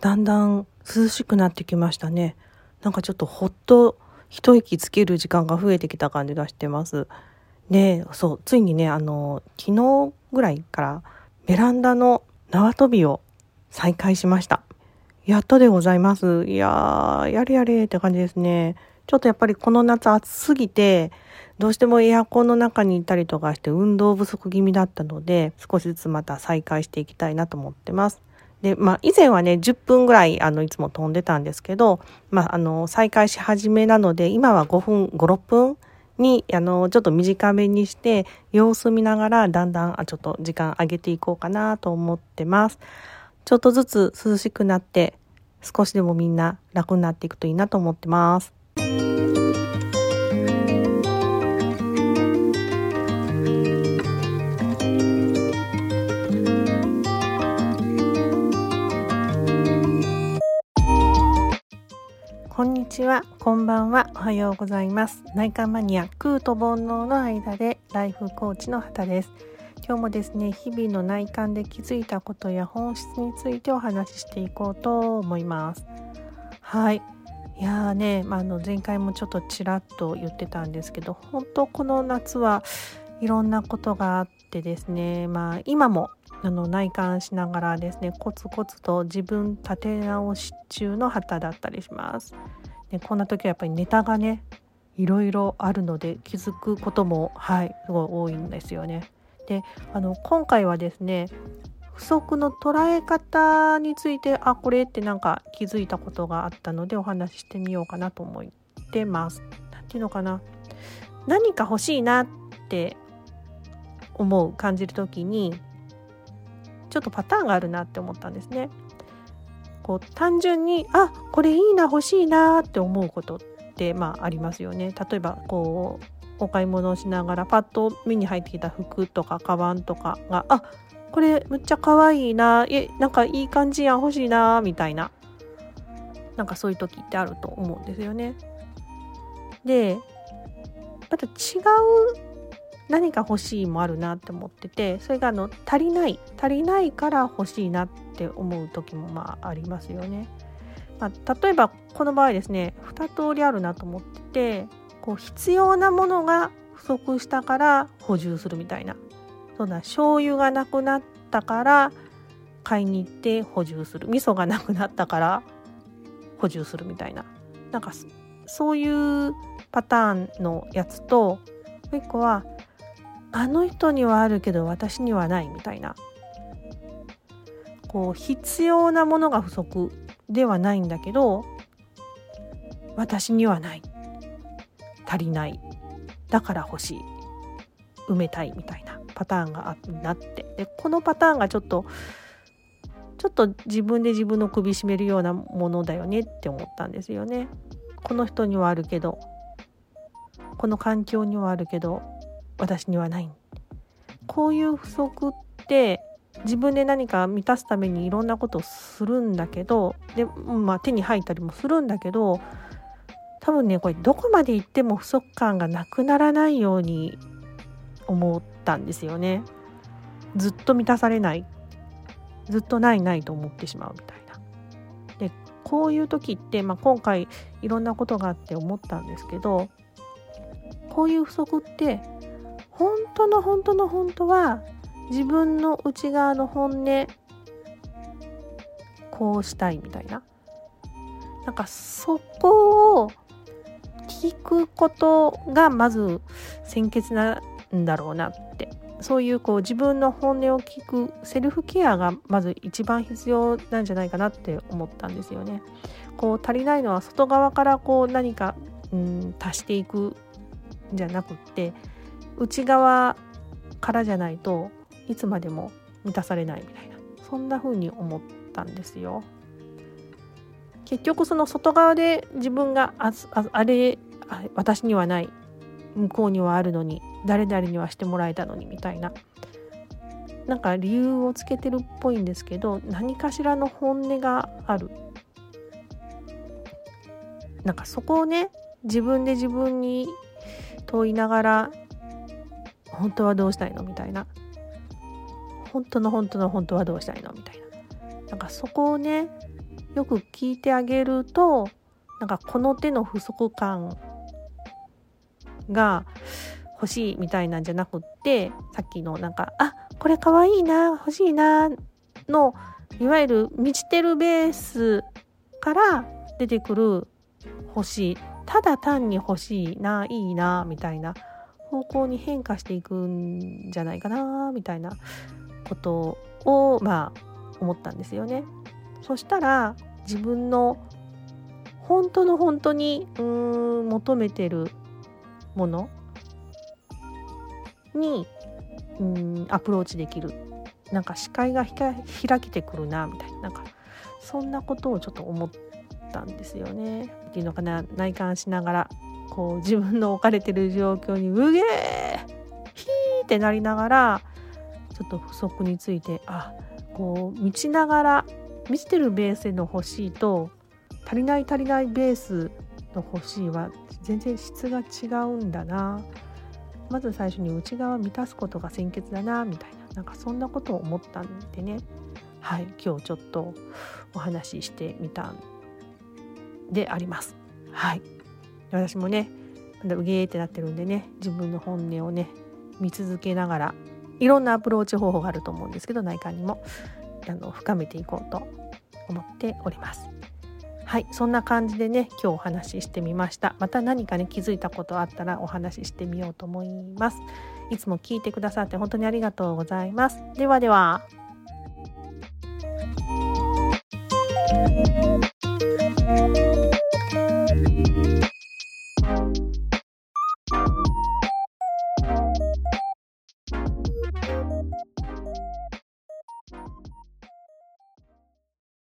だんだん涼しくなってきましたね。なんかちょっとほっと一息つける時間が増えてきた感じがしてます。でそうついにねあの昨日ぐらいからベランダの縄跳びを再開しました。やっとでございます。いやーやれやれって感じですね。ちょっとやっぱりこの夏暑すぎてどうしてもエアコンの中にいたりとかして運動不足気味だったので少しずつまた再開していきたいなと思ってます。で、まあ、以前はね、10分ぐらい、あの、いつも飛んでたんですけど、まあ、あの、再開し始めなので、今は5分、5、6分に、あの、ちょっと短めにして、様子見ながら、だんだん、あ、ちょっと時間上げていこうかなと思ってます。ちょっとずつ涼しくなって、少しでもみんな楽になっていくといいなと思ってます。ちは、こんばんは、おはようございます。内科マニア、空と煩悩の間でライフコーチの畑です。今日もですね、日々の内観で気づいたことや本質についてお話ししていこうと思います。はい。いやーね、ま、あの前回もちょっとちらっと言ってたんですけど、本当この夏はいろんなことがあってですね、まあ今もあの内観しながらですねコツコツと自分立て直し中の旗だったりします。でこんな時はやっぱりネタがねいろいろあるので気づくこともはいすごい多いんですよね。であの今回はですね不足の捉え方についてあこれってなんか気づいたことがあったのでお話ししてみようかなと思ってます。何ていうのかな何か欲しいなって思う感じる時にちょっとパターンがあるなって思ったんですね。こう単純にあこれいいな欲しいなって思うことってまあありますよね。例えばこうお買い物をしながらパッと目に入ってきた服とかカバンとかがあこれむっちゃ可愛いなえなんかいい感じやん欲しいなみたいななんかそういう時ってあると思うんですよね。でまた違う何か欲しいもあるなって思っててそれがあの足りない足りないから欲しいなって思う時もまあありますよね。まあ、例えばこの場合ですね2通りあるなと思っててこう必要なものが不足したから補充するみたいな。そんな醤油がなくなったから買いに行って補充する。味噌がなくなったから補充するみたいな。なんかそういうパターンのやつともう一個はあの人にはあるけど私にはないみたいな。こう必要なものが不足ではないんだけど私にはない。足りない。だから欲しい。埋めたいみたいなパターンがあって。でこのパターンがちょっとちょっと自分で自分の首絞めるようなものだよねって思ったんですよね。この人にはあるけど。この環境にはあるけど。私にはないこういう不足って自分で何か満たすためにいろんなことをするんだけどで、まあ、手に入ったりもするんだけど多分ねこれどこまで行っても不足感がなくならないように思ったんですよね。ずっと満たされないずっとないないと思ってしまうみたいな。でこういう時って、まあ、今回いろんなことがあって思ったんですけどこういう不足って本当の本当の本当は自分の内側の本音こうしたいみたいななんかそこを聞くことがまず先決なんだろうなってそういうこう自分の本音を聞くセルフケアがまず一番必要なんじゃないかなって思ったんですよね。こう足りないのは外側からこう何か、うん、足していくんじゃなくって内側からじゃないといつまでも満たされないみたいな。そんな風に思ったんですよ。結局その外側で自分がああれ私にはない。向こうにはあるのに誰々にはしてもらえたのにみたいな。なんか理由をつけてるっぽいんですけど何かしらの本音がある。なんかそこをね自分で自分に問いながら本当はどうしたいの？みたいな。本当の本当の本当はどうしたいの？みたいな。なんかそこをねよく聞いてあげるとなんかこの手の不足感が欲しいみたいなんじゃなくってさっきのなんかあこれかわいいな欲しいなのいわゆる満ちてるベースから出てくる欲しい。ただ単に欲しいないいなみたいな。方向に変化していくんじゃないかなみたいなことをまあ思ったんですよね。そしたら自分の本当の本当にうーん求めてるものにうんアプローチできるなんか視界が開けてくるなみたいななんかそんなことをちょっと思ったんですよね。っていうのかな内観しながらこう自分の置かれてる状況にうげーヒーってなりながらちょっと不足についてあこう満ちながら満ちてるベースの欲しいと足りない足りないベースの欲しいは全然質が違うんだな。まず最初に内側満たすことが先決だなみたいななんかそんなことを思ったんでね。はい今日ちょっとお話ししてみたんであります。はい。私もねまだうげーってなってるんでね自分の本音をね見続けながらいろんなアプローチ方法があると思うんですけど内観にもあの深めていこうと思っております。はいそんな感じでね今日お話ししてみました。また何かね気づいたことあったらお話ししてみようと思います。いつも聞いてくださって本当にありがとうございます。ではでは。